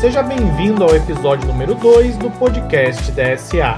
Seja bem-vindo ao episódio número 2 do podcast DSA.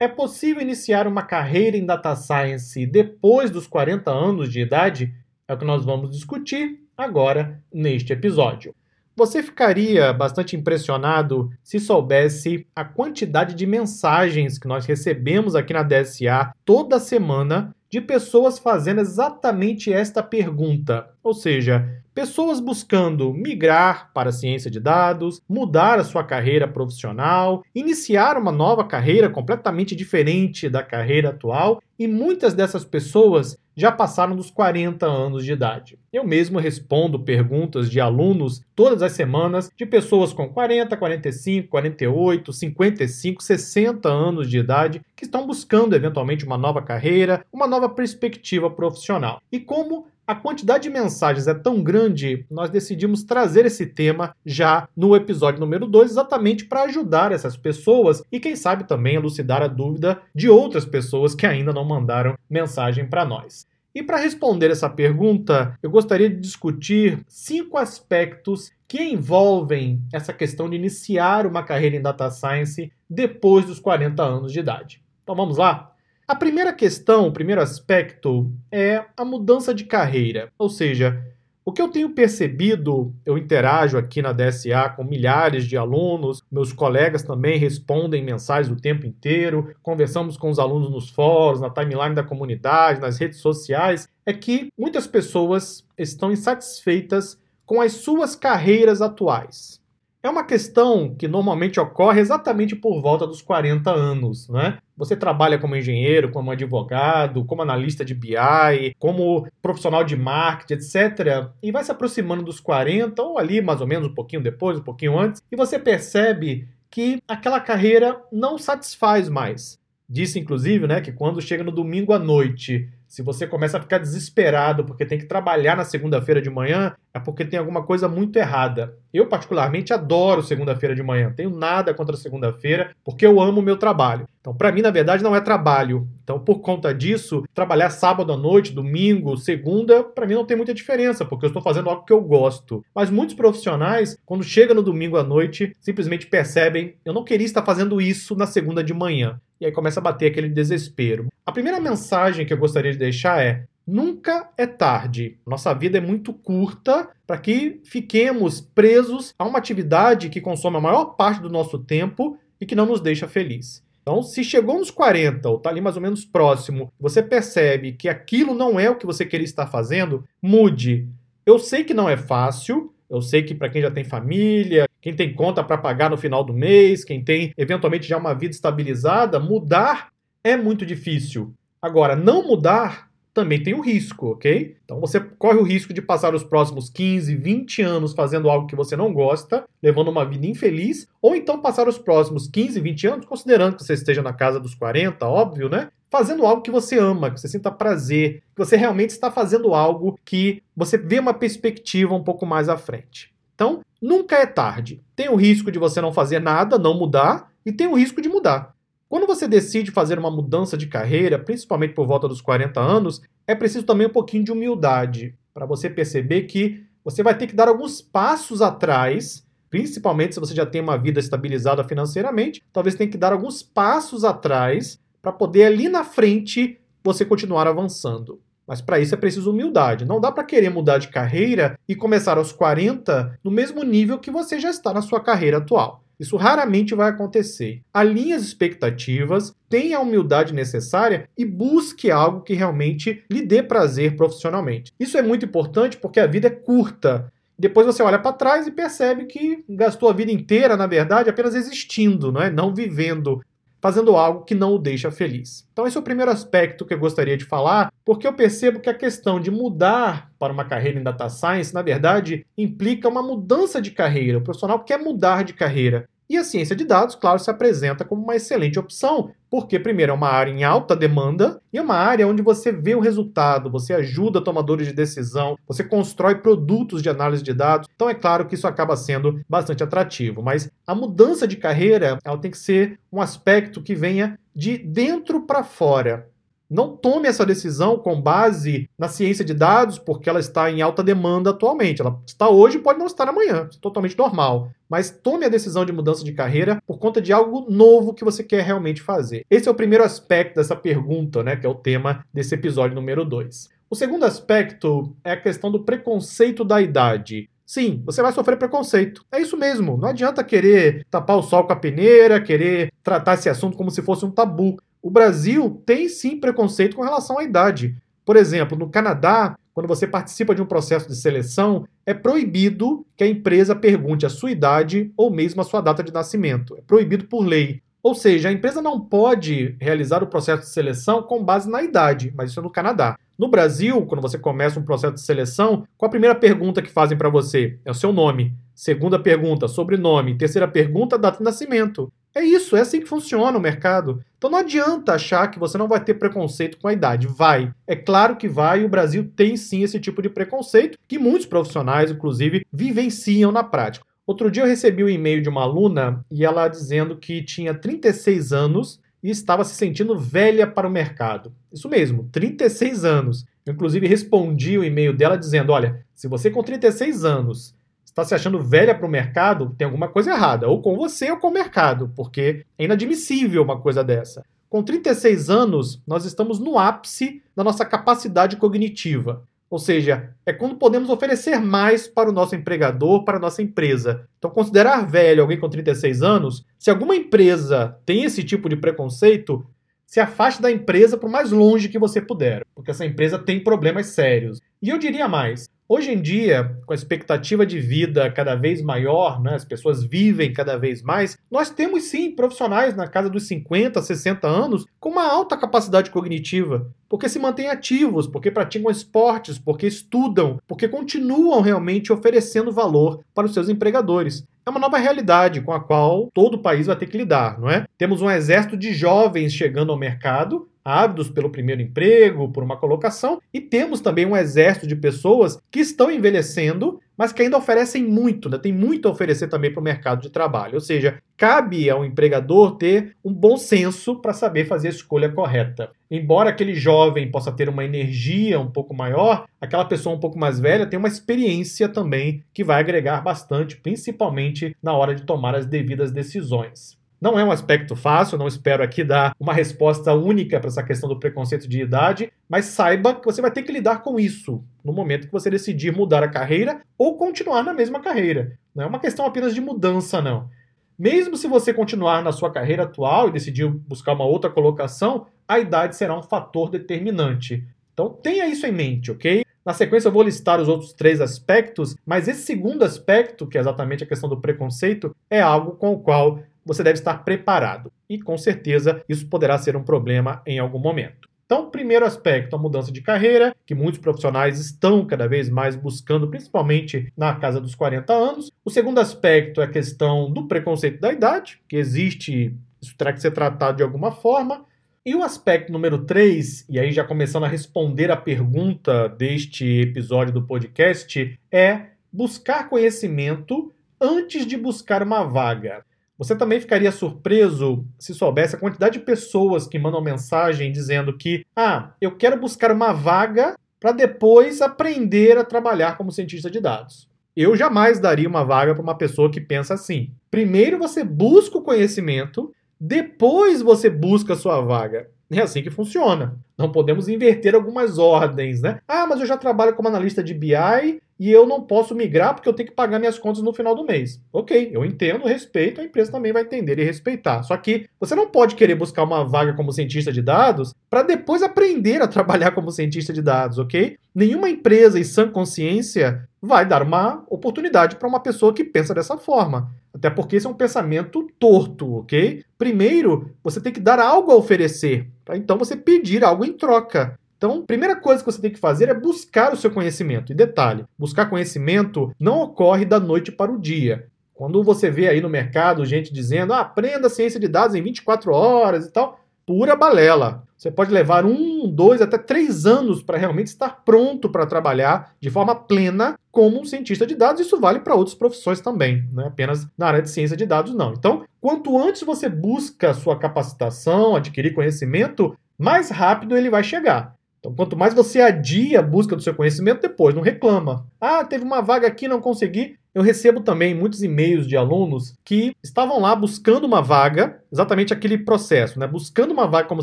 É possível iniciar uma carreira em data science depois dos 40 anos de idade? É o que nós vamos discutir agora neste episódio. Você ficaria bastante impressionado se soubesse a quantidade de mensagens que nós recebemos aqui na DSA toda semana de pessoas fazendo exatamente esta pergunta. Ou seja, pessoas buscando migrar para a ciência de dados, mudar a sua carreira profissional, iniciar uma nova carreira completamente diferente da carreira atual, e muitas dessas pessoas já passaram dos 40 anos de idade. Eu mesmo respondo perguntas de alunos todas as semanas de pessoas com 40, 45, 48, 55, 60 anos de idade que estão buscando eventualmente uma nova carreira, uma nova perspectiva profissional. E como a quantidade de mensagens é tão grande, nós decidimos trazer esse tema já no episódio número 2, exatamente para ajudar essas pessoas e, quem sabe, também elucidar a dúvida de outras pessoas que ainda não mandaram mensagem para nós. E para responder essa pergunta, eu gostaria de discutir cinco aspectos que envolvem essa questão de iniciar uma carreira em data science depois dos 40 anos de idade. Então vamos lá? A primeira questão, o primeiro aspecto é a mudança de carreira. Ou seja, o que eu tenho percebido, eu interajo aqui na DSA com milhares de alunos, meus colegas também respondem mensagens o tempo inteiro, conversamos com os alunos nos fóruns, na timeline da comunidade, nas redes sociais, é que muitas pessoas estão insatisfeitas com as suas carreiras atuais. É uma questão que normalmente ocorre exatamente por volta dos 40 anos, né? Você trabalha como engenheiro, como advogado, como analista de BI, como profissional de marketing, etc. E vai se aproximando dos 40, ou ali mais ou menos um pouquinho depois, um pouquinho antes, e você percebe que aquela carreira não satisfaz mais. Disse, inclusive, né, que quando chega no domingo à noite se você começa a ficar desesperado porque tem que trabalhar na segunda-feira de manhã, é porque tem alguma coisa muito errada. Eu, particularmente, adoro segunda-feira de manhã. Tenho nada contra segunda-feira, porque eu amo o meu trabalho. Então, para mim, na verdade, não é trabalho. Então, por conta disso, trabalhar sábado à noite, domingo, segunda, para mim não tem muita diferença, porque eu estou fazendo algo que eu gosto. Mas muitos profissionais, quando chega no domingo à noite, simplesmente percebem: eu não queria estar fazendo isso na segunda de manhã. E aí começa a bater aquele desespero. A primeira mensagem que eu gostaria de deixar é: nunca é tarde. Nossa vida é muito curta para que fiquemos presos a uma atividade que consome a maior parte do nosso tempo e que não nos deixa feliz. Então, se chegou nos 40 ou está ali mais ou menos próximo, você percebe que aquilo não é o que você queria estar fazendo, mude. Eu sei que não é fácil, eu sei que para quem já tem família, quem tem conta para pagar no final do mês, quem tem eventualmente já uma vida estabilizada, mudar é muito difícil. Agora, não mudar também tem o um risco, ok? Então você corre o risco de passar os próximos 15, 20 anos fazendo algo que você não gosta, levando uma vida infeliz, ou então passar os próximos 15, 20 anos, considerando que você esteja na casa dos 40, óbvio, né? Fazendo algo que você ama, que você sinta prazer, que você realmente está fazendo algo que você vê uma perspectiva um pouco mais à frente. Então, nunca é tarde. Tem o risco de você não fazer nada, não mudar, e tem o risco de mudar. Quando você decide fazer uma mudança de carreira, principalmente por volta dos 40 anos, é preciso também um pouquinho de humildade para você perceber que você vai ter que dar alguns passos atrás, principalmente se você já tem uma vida estabilizada financeiramente, talvez tenha que dar alguns passos atrás para poder ali na frente você continuar avançando. Mas para isso é preciso humildade. Não dá para querer mudar de carreira e começar aos 40 no mesmo nível que você já está na sua carreira atual. Isso raramente vai acontecer. Alinhe as expectativas, tenha a humildade necessária e busque algo que realmente lhe dê prazer profissionalmente. Isso é muito importante porque a vida é curta. Depois você olha para trás e percebe que gastou a vida inteira, na verdade, apenas existindo, não é? Não vivendo fazendo algo que não o deixa feliz. Então, esse é o primeiro aspecto que eu gostaria de falar, porque eu percebo que a questão de mudar para uma carreira em data science, na verdade, implica uma mudança de carreira. O profissional quer mudar de carreira. E a ciência de dados, claro, se apresenta como uma excelente opção, porque, primeiro, é uma área em alta demanda e é uma área onde você vê o resultado, você ajuda tomadores de decisão, você constrói produtos de análise de dados. Então, é claro que isso acaba sendo bastante atrativo, mas a mudança de carreira ela tem que ser um aspecto que venha de dentro para fora. Não tome essa decisão com base na ciência de dados, porque ela está em alta demanda atualmente. Ela está hoje, pode não estar amanhã, é totalmente normal. Mas tome a decisão de mudança de carreira por conta de algo novo que você quer realmente fazer. Esse é o primeiro aspecto dessa pergunta, né, que é o tema desse episódio número 2. O segundo aspecto é a questão do preconceito da idade. Sim, você vai sofrer preconceito. É isso mesmo. Não adianta querer tapar o sol com a peneira, querer tratar esse assunto como se fosse um tabu. O Brasil tem sim preconceito com relação à idade. Por exemplo, no Canadá, quando você participa de um processo de seleção, é proibido que a empresa pergunte a sua idade ou mesmo a sua data de nascimento. É proibido por lei. Ou seja, a empresa não pode realizar o processo de seleção com base na idade, mas isso é no Canadá. No Brasil, quando você começa um processo de seleção, qual a primeira pergunta que fazem para você? É o seu nome. Segunda pergunta, sobrenome. Terceira pergunta, data de nascimento. É isso, é assim que funciona o mercado. Então não adianta achar que você não vai ter preconceito com a idade. Vai. É claro que vai, e o Brasil tem sim esse tipo de preconceito, que muitos profissionais, inclusive, vivenciam na prática. Outro dia eu recebi um e-mail de uma aluna e ela dizendo que tinha 36 anos e estava se sentindo velha para o mercado. Isso mesmo, 36 anos. Eu, inclusive, respondi o e-mail dela dizendo: olha, se você com 36 anos está se achando velha para o mercado, tem alguma coisa errada, ou com você ou com o mercado, porque é inadmissível uma coisa dessa. Com 36 anos, nós estamos no ápice da nossa capacidade cognitiva. Ou seja, é quando podemos oferecer mais para o nosso empregador, para a nossa empresa. Então, considerar velho alguém com 36 anos, se alguma empresa tem esse tipo de preconceito, se afaste da empresa por mais longe que você puder, porque essa empresa tem problemas sérios. E eu diria mais: Hoje em dia, com a expectativa de vida cada vez maior, né, as pessoas vivem cada vez mais, nós temos sim profissionais na casa dos 50, 60 anos com uma alta capacidade cognitiva, porque se mantêm ativos, porque praticam esportes, porque estudam, porque continuam realmente oferecendo valor para os seus empregadores. É uma nova realidade com a qual todo o país vai ter que lidar, não é? Temos um exército de jovens chegando ao mercado ávidos pelo primeiro emprego, por uma colocação, e temos também um exército de pessoas que estão envelhecendo, mas que ainda oferecem muito, né? tem muito a oferecer também para o mercado de trabalho. Ou seja, cabe ao empregador ter um bom senso para saber fazer a escolha correta. Embora aquele jovem possa ter uma energia um pouco maior, aquela pessoa um pouco mais velha tem uma experiência também que vai agregar bastante, principalmente na hora de tomar as devidas decisões. Não é um aspecto fácil, não espero aqui dar uma resposta única para essa questão do preconceito de idade, mas saiba que você vai ter que lidar com isso no momento que você decidir mudar a carreira ou continuar na mesma carreira. Não é uma questão apenas de mudança, não. Mesmo se você continuar na sua carreira atual e decidir buscar uma outra colocação, a idade será um fator determinante. Então tenha isso em mente, ok? Na sequência eu vou listar os outros três aspectos, mas esse segundo aspecto, que é exatamente a questão do preconceito, é algo com o qual você deve estar preparado. E com certeza isso poderá ser um problema em algum momento. Então, primeiro aspecto, a mudança de carreira, que muitos profissionais estão cada vez mais buscando, principalmente na casa dos 40 anos. O segundo aspecto é a questão do preconceito da idade, que existe, isso terá que ser tratado de alguma forma. E o aspecto número 3, e aí já começando a responder a pergunta deste episódio do podcast, é buscar conhecimento antes de buscar uma vaga. Você também ficaria surpreso se soubesse a quantidade de pessoas que mandam mensagem dizendo que, ah, eu quero buscar uma vaga para depois aprender a trabalhar como cientista de dados. Eu jamais daria uma vaga para uma pessoa que pensa assim. Primeiro você busca o conhecimento, depois você busca a sua vaga. É assim que funciona. Não podemos inverter algumas ordens, né? Ah, mas eu já trabalho como analista de BI e eu não posso migrar porque eu tenho que pagar minhas contas no final do mês. Ok, eu entendo, respeito, a empresa também vai entender e respeitar. Só que você não pode querer buscar uma vaga como cientista de dados para depois aprender a trabalhar como cientista de dados, ok? Nenhuma empresa em sã consciência vai dar uma oportunidade para uma pessoa que pensa dessa forma. Até porque esse é um pensamento torto, ok? Primeiro, você tem que dar algo a oferecer, para então você pedir algo em troca. Então, a primeira coisa que você tem que fazer é buscar o seu conhecimento. E detalhe: buscar conhecimento não ocorre da noite para o dia. Quando você vê aí no mercado gente dizendo, ah, aprenda ciência de dados em 24 horas e tal, pura balela. Você pode levar um, dois, até três anos para realmente estar pronto para trabalhar de forma plena como um cientista de dados. Isso vale para outras profissões também, não é apenas na área de ciência de dados, não. Então, quanto antes você busca sua capacitação, adquirir conhecimento, mais rápido ele vai chegar. Então, quanto mais você adia a busca do seu conhecimento, depois não reclama. Ah, teve uma vaga aqui, não consegui. Eu recebo também muitos e-mails de alunos que estavam lá buscando uma vaga, exatamente aquele processo, né? Buscando uma vaga como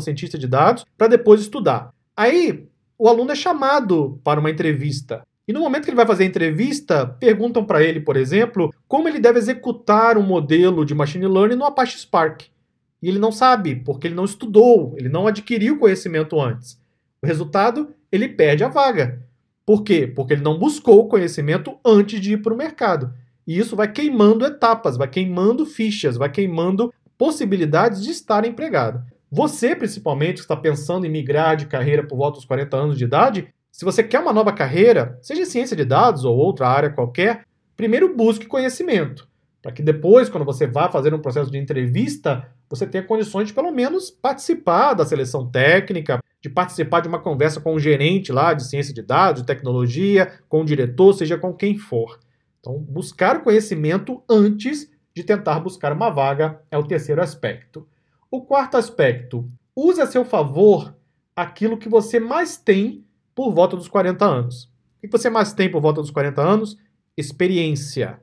cientista de dados para depois estudar. Aí, o aluno é chamado para uma entrevista. E no momento que ele vai fazer a entrevista, perguntam para ele, por exemplo, como ele deve executar um modelo de machine learning no Apache Spark. E ele não sabe, porque ele não estudou, ele não adquiriu conhecimento antes. O resultado, ele perde a vaga. Por quê? Porque ele não buscou o conhecimento antes de ir para o mercado. E isso vai queimando etapas, vai queimando fichas, vai queimando possibilidades de estar empregado. Você, principalmente, que está pensando em migrar de carreira por volta dos 40 anos de idade, se você quer uma nova carreira, seja em ciência de dados ou outra área qualquer, primeiro busque conhecimento, para que depois, quando você vá fazer um processo de entrevista, você tenha condições de pelo menos participar da seleção técnica, de participar de uma conversa com o um gerente lá de ciência de dados, de tecnologia, com o diretor, seja com quem for. Então, buscar conhecimento antes de tentar buscar uma vaga é o terceiro aspecto. O quarto aspecto, use a seu favor aquilo que você mais tem por volta dos 40 anos. O que você mais tem por volta dos 40 anos? Experiência.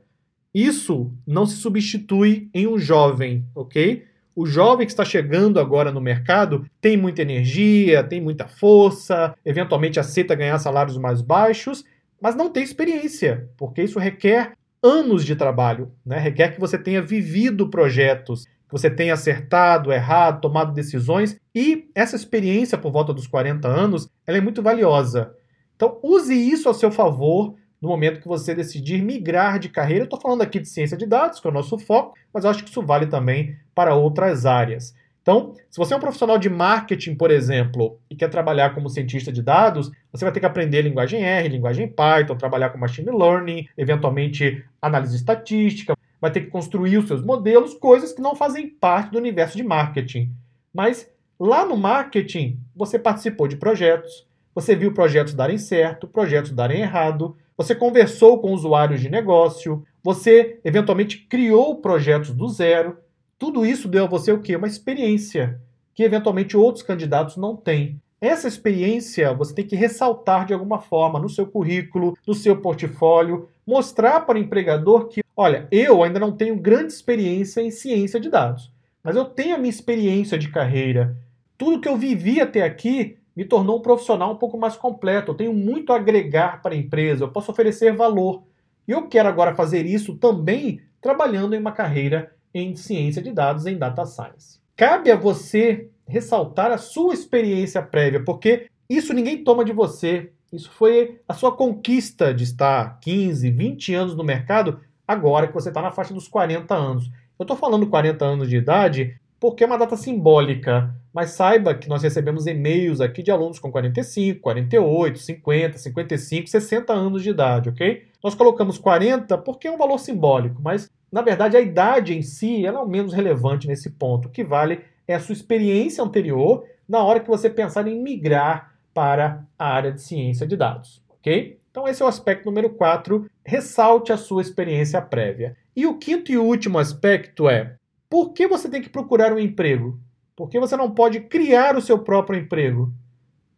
Isso não se substitui em um jovem, ok? O jovem que está chegando agora no mercado tem muita energia, tem muita força, eventualmente aceita ganhar salários mais baixos, mas não tem experiência, porque isso requer anos de trabalho, né? requer que você tenha vivido projetos, que você tenha acertado, errado, tomado decisões, e essa experiência por volta dos 40 anos, ela é muito valiosa. Então, use isso a seu favor no momento que você decidir migrar de carreira. Eu estou falando aqui de ciência de dados, que é o nosso foco, mas acho que isso vale também para outras áreas. Então, se você é um profissional de marketing, por exemplo, e quer trabalhar como cientista de dados, você vai ter que aprender linguagem R, linguagem Python, trabalhar com machine learning, eventualmente análise estatística, vai ter que construir os seus modelos, coisas que não fazem parte do universo de marketing. Mas lá no marketing, você participou de projetos, você viu projetos darem certo, projetos darem errado, você conversou com usuários de negócio, você eventualmente criou projetos do zero. Tudo isso deu a você o quê? Uma experiência que eventualmente outros candidatos não têm. Essa experiência você tem que ressaltar de alguma forma no seu currículo, no seu portfólio, mostrar para o empregador que Olha, eu ainda não tenho grande experiência em ciência de dados, mas eu tenho a minha experiência de carreira. Tudo que eu vivi até aqui me tornou um profissional um pouco mais completo. Eu tenho muito a agregar para a empresa, eu posso oferecer valor. E eu quero agora fazer isso também trabalhando em uma carreira em ciência de dados, em data science. Cabe a você ressaltar a sua experiência prévia, porque isso ninguém toma de você. Isso foi a sua conquista de estar 15, 20 anos no mercado agora que você está na faixa dos 40 anos. Eu estou falando 40 anos de idade porque é uma data simbólica, mas saiba que nós recebemos e-mails aqui de alunos com 45, 48, 50, 55, 60 anos de idade, ok? Nós colocamos 40 porque é um valor simbólico, mas na verdade a idade em si ela é o menos relevante nesse ponto. O que vale é a sua experiência anterior na hora que você pensar em migrar para a área de ciência de dados, ok? Então, esse é o aspecto número 4. Ressalte a sua experiência prévia. E o quinto e último aspecto é: por que você tem que procurar um emprego? Por que você não pode criar o seu próprio emprego?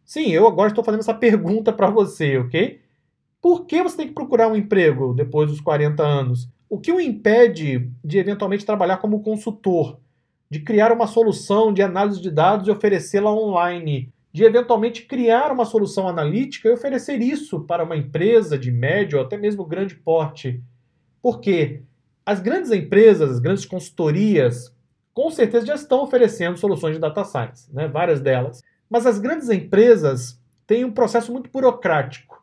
Sim, eu agora estou fazendo essa pergunta para você, ok? Por que você tem que procurar um emprego depois dos 40 anos? O que o impede de eventualmente trabalhar como consultor, de criar uma solução de análise de dados e oferecê-la online? de eventualmente criar uma solução analítica e oferecer isso para uma empresa de médio ou até mesmo grande porte. Porque as grandes empresas, as grandes consultorias, com certeza já estão oferecendo soluções de data science, né? várias delas. Mas as grandes empresas têm um processo muito burocrático.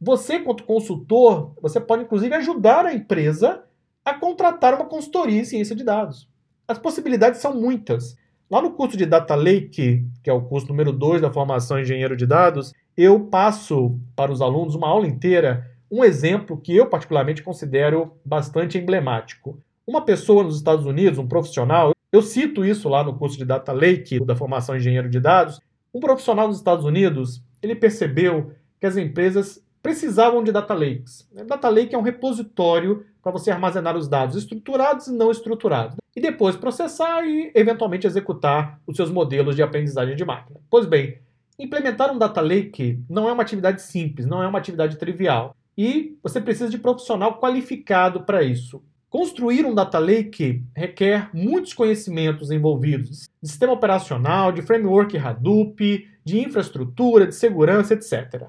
Você, quanto consultor, você pode inclusive ajudar a empresa a contratar uma consultoria em ciência de dados. As possibilidades são muitas. Lá no curso de Data Lake, que é o curso número 2 da formação engenheiro de dados, eu passo para os alunos uma aula inteira um exemplo que eu particularmente considero bastante emblemático. Uma pessoa nos Estados Unidos, um profissional, eu cito isso lá no curso de Data Lake da formação engenheiro de dados, um profissional nos Estados Unidos, ele percebeu que as empresas precisavam de data lakes. Data lake é um repositório para você armazenar os dados estruturados e não estruturados. e depois processar e eventualmente executar os seus modelos de aprendizagem de máquina. Pois bem, implementar um data lake não é uma atividade simples, não é uma atividade trivial. E você precisa de profissional qualificado para isso. Construir um data lake requer muitos conhecimentos envolvidos de sistema operacional, de framework Hadoop, de infraestrutura, de segurança, etc.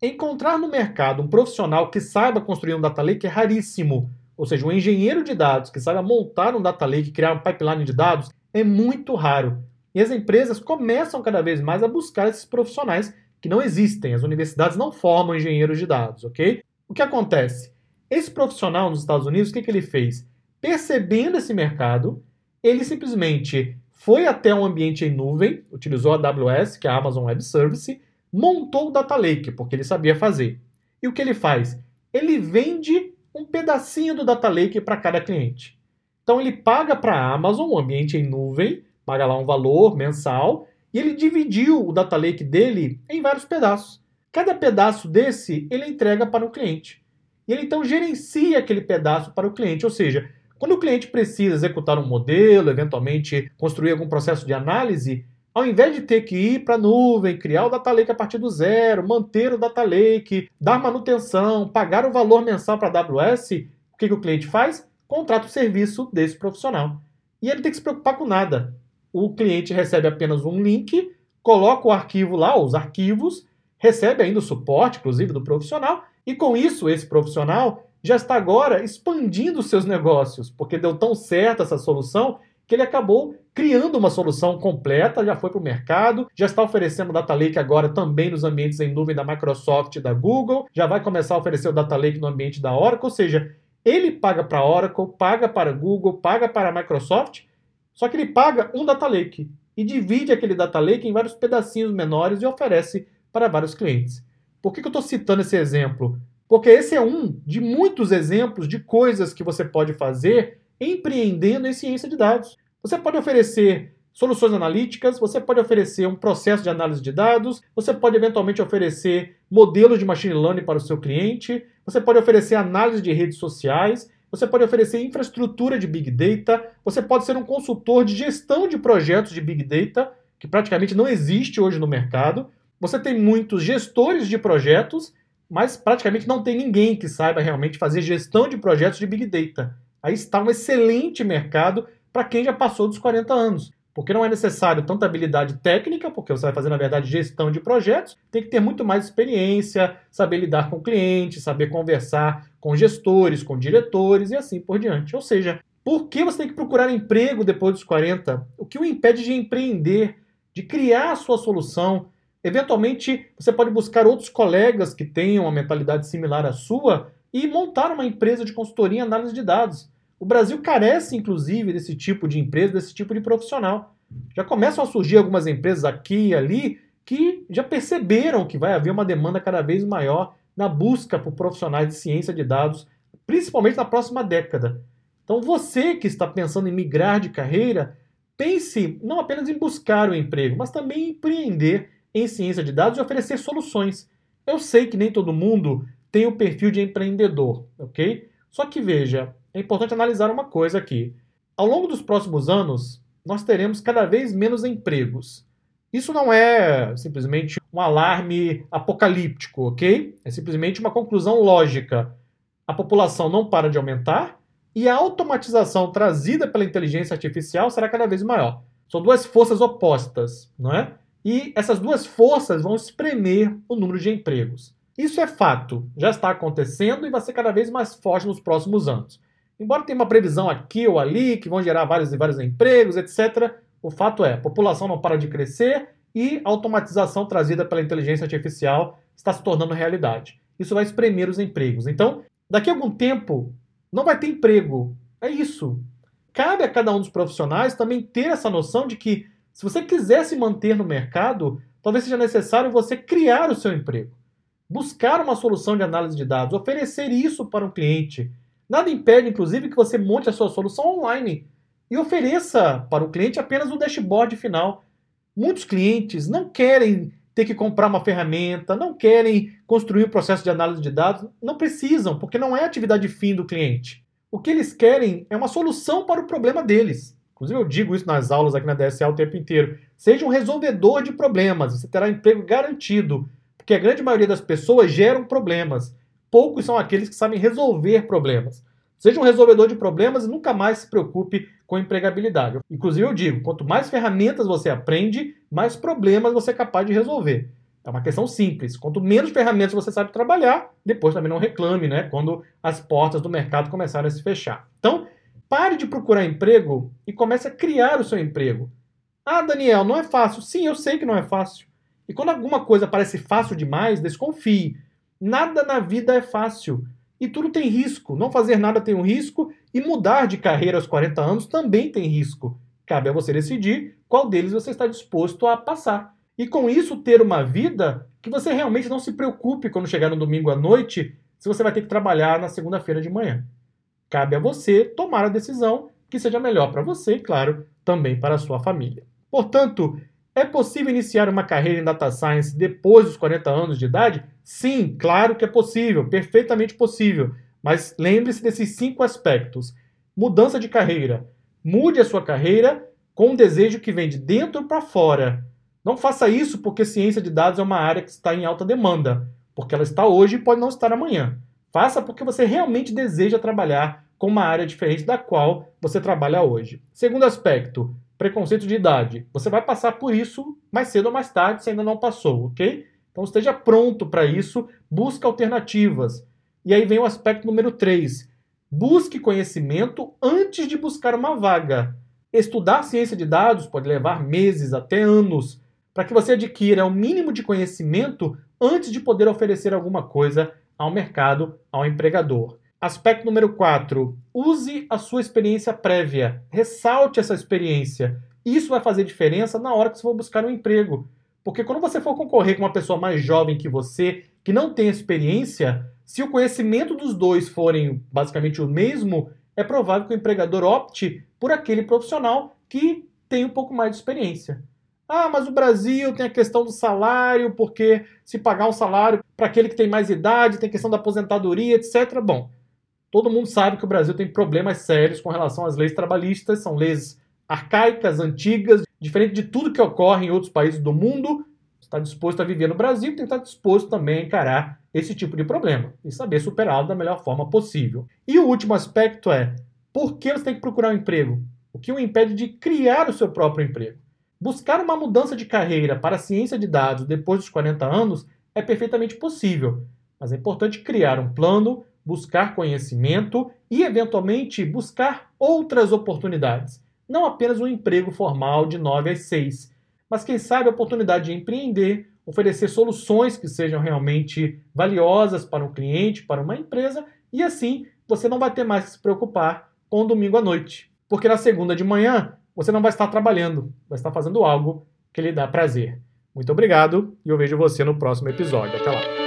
Encontrar no mercado um profissional que saiba construir um data lake é raríssimo. Ou seja, um engenheiro de dados que saiba montar um data lake, criar um pipeline de dados, é muito raro. E as empresas começam cada vez mais a buscar esses profissionais que não existem. As universidades não formam engenheiros de dados, ok? O que acontece? Esse profissional nos Estados Unidos, o que, que ele fez? Percebendo esse mercado, ele simplesmente foi até um ambiente em nuvem, utilizou a AWS, que é a Amazon Web Service, montou o Data Lake, porque ele sabia fazer. E o que ele faz? Ele vende um pedacinho do Data Lake para cada cliente. Então ele paga para a Amazon um ambiente em nuvem, paga lá um valor mensal, e ele dividiu o Data Lake dele em vários pedaços. Cada pedaço desse ele entrega para o cliente. E ele então gerencia aquele pedaço para o cliente, ou seja, quando o cliente precisa executar um modelo, eventualmente construir algum processo de análise, ao invés de ter que ir para a nuvem, criar o data lake a partir do zero, manter o data lake, dar manutenção, pagar o valor mensal para a AWS, o que, que o cliente faz? Contrata o serviço desse profissional. E ele tem que se preocupar com nada. O cliente recebe apenas um link, coloca o arquivo lá, os arquivos, recebe ainda o suporte, inclusive, do profissional, e com isso, esse profissional já está agora expandindo seus negócios, porque deu tão certo essa solução que ele acabou criando uma solução completa, já foi para o mercado, já está oferecendo o Data Lake agora também nos ambientes em nuvem da Microsoft e da Google, já vai começar a oferecer o Data Lake no ambiente da Oracle, ou seja, ele paga para a Oracle, paga para a Google, paga para a Microsoft, só que ele paga um Data Lake e divide aquele Data Lake em vários pedacinhos menores e oferece para vários clientes. Por que, que eu estou citando esse exemplo? Porque esse é um de muitos exemplos de coisas que você pode fazer empreendendo em ciência de dados. Você pode oferecer soluções analíticas, você pode oferecer um processo de análise de dados, você pode eventualmente oferecer modelos de machine learning para o seu cliente, você pode oferecer análise de redes sociais, você pode oferecer infraestrutura de Big Data, você pode ser um consultor de gestão de projetos de Big Data, que praticamente não existe hoje no mercado. Você tem muitos gestores de projetos, mas praticamente não tem ninguém que saiba realmente fazer gestão de projetos de Big Data. Aí está um excelente mercado para quem já passou dos 40 anos. Porque não é necessário tanta habilidade técnica, porque você vai fazer, na verdade, gestão de projetos, tem que ter muito mais experiência, saber lidar com clientes, saber conversar com gestores, com diretores e assim por diante. Ou seja, por que você tem que procurar emprego depois dos 40? O que o impede de empreender, de criar a sua solução? Eventualmente, você pode buscar outros colegas que tenham uma mentalidade similar à sua e montar uma empresa de consultoria em análise de dados. O Brasil carece, inclusive, desse tipo de empresa, desse tipo de profissional. Já começam a surgir algumas empresas aqui e ali que já perceberam que vai haver uma demanda cada vez maior na busca por profissionais de ciência de dados, principalmente na próxima década. Então, você que está pensando em migrar de carreira, pense não apenas em buscar o um emprego, mas também em empreender em ciência de dados e oferecer soluções. Eu sei que nem todo mundo tem o perfil de empreendedor, ok? Só que veja, é importante analisar uma coisa aqui. Ao longo dos próximos anos, nós teremos cada vez menos empregos. Isso não é simplesmente um alarme apocalíptico, ok? É simplesmente uma conclusão lógica. A população não para de aumentar e a automatização trazida pela inteligência artificial será cada vez maior. São duas forças opostas, não é? E essas duas forças vão espremer o número de empregos. Isso é fato, já está acontecendo e vai ser cada vez mais forte nos próximos anos. Embora tenha uma previsão aqui ou ali que vão gerar vários e vários empregos, etc., o fato é, a população não para de crescer e a automatização trazida pela inteligência artificial está se tornando realidade. Isso vai espremer os empregos. Então, daqui a algum tempo, não vai ter emprego. É isso. Cabe a cada um dos profissionais também ter essa noção de que, se você quiser se manter no mercado, talvez seja necessário você criar o seu emprego buscar uma solução de análise de dados, oferecer isso para um cliente. Nada impede, inclusive, que você monte a sua solução online e ofereça para o cliente apenas o dashboard final. Muitos clientes não querem ter que comprar uma ferramenta, não querem construir o um processo de análise de dados, não precisam, porque não é atividade fim do cliente. O que eles querem é uma solução para o problema deles. Inclusive, eu digo isso nas aulas aqui na DSA o tempo inteiro. Seja um resolvedor de problemas, você terá emprego garantido. Porque a grande maioria das pessoas geram problemas. Poucos são aqueles que sabem resolver problemas. Seja um resolvedor de problemas e nunca mais se preocupe com empregabilidade. Inclusive, eu digo: quanto mais ferramentas você aprende, mais problemas você é capaz de resolver. É uma questão simples. Quanto menos ferramentas você sabe trabalhar, depois também não reclame, né? Quando as portas do mercado começarem a se fechar. Então, pare de procurar emprego e comece a criar o seu emprego. Ah, Daniel, não é fácil. Sim, eu sei que não é fácil. E quando alguma coisa parece fácil demais, desconfie. Nada na vida é fácil. E tudo tem risco. Não fazer nada tem um risco e mudar de carreira aos 40 anos também tem risco. Cabe a você decidir qual deles você está disposto a passar. E com isso ter uma vida que você realmente não se preocupe quando chegar no domingo à noite se você vai ter que trabalhar na segunda-feira de manhã. Cabe a você tomar a decisão que seja melhor para você e, claro, também para a sua família. Portanto, é possível iniciar uma carreira em data science depois dos 40 anos de idade? Sim, claro que é possível, perfeitamente possível. Mas lembre-se desses cinco aspectos: mudança de carreira. Mude a sua carreira com um desejo que vem de dentro para fora. Não faça isso porque ciência de dados é uma área que está em alta demanda, porque ela está hoje e pode não estar amanhã. Faça porque você realmente deseja trabalhar com uma área diferente da qual você trabalha hoje. Segundo aspecto, preconceito de idade. Você vai passar por isso mais cedo ou mais tarde, se ainda não passou, ok? Então esteja pronto para isso, busque alternativas. E aí vem o aspecto número 3. Busque conhecimento antes de buscar uma vaga. Estudar ciência de dados pode levar meses até anos para que você adquira o mínimo de conhecimento antes de poder oferecer alguma coisa ao mercado, ao empregador. Aspecto número 4. Use a sua experiência prévia. Ressalte essa experiência. Isso vai fazer diferença na hora que você for buscar um emprego. Porque quando você for concorrer com uma pessoa mais jovem que você, que não tem experiência, se o conhecimento dos dois forem basicamente o mesmo, é provável que o empregador opte por aquele profissional que tem um pouco mais de experiência. Ah, mas o Brasil tem a questão do salário, porque se pagar um salário para aquele que tem mais idade, tem questão da aposentadoria, etc. Bom, Todo mundo sabe que o Brasil tem problemas sérios com relação às leis trabalhistas, são leis arcaicas, antigas, diferente de tudo que ocorre em outros países do mundo. Está disposto a viver no Brasil, tem que estar disposto também a encarar esse tipo de problema e saber superá-lo da melhor forma possível. E o último aspecto é: por que você tem que procurar um emprego? O que o impede de criar o seu próprio emprego? Buscar uma mudança de carreira para a ciência de dados depois dos 40 anos é perfeitamente possível, mas é importante criar um plano, buscar conhecimento e, eventualmente, buscar outras oportunidades. Não apenas um emprego formal de 9 às 6, mas quem sabe a oportunidade de empreender, oferecer soluções que sejam realmente valiosas para um cliente, para uma empresa, e assim você não vai ter mais que se preocupar com o domingo à noite. Porque na segunda de manhã você não vai estar trabalhando, vai estar fazendo algo que lhe dá prazer. Muito obrigado e eu vejo você no próximo episódio. Até lá.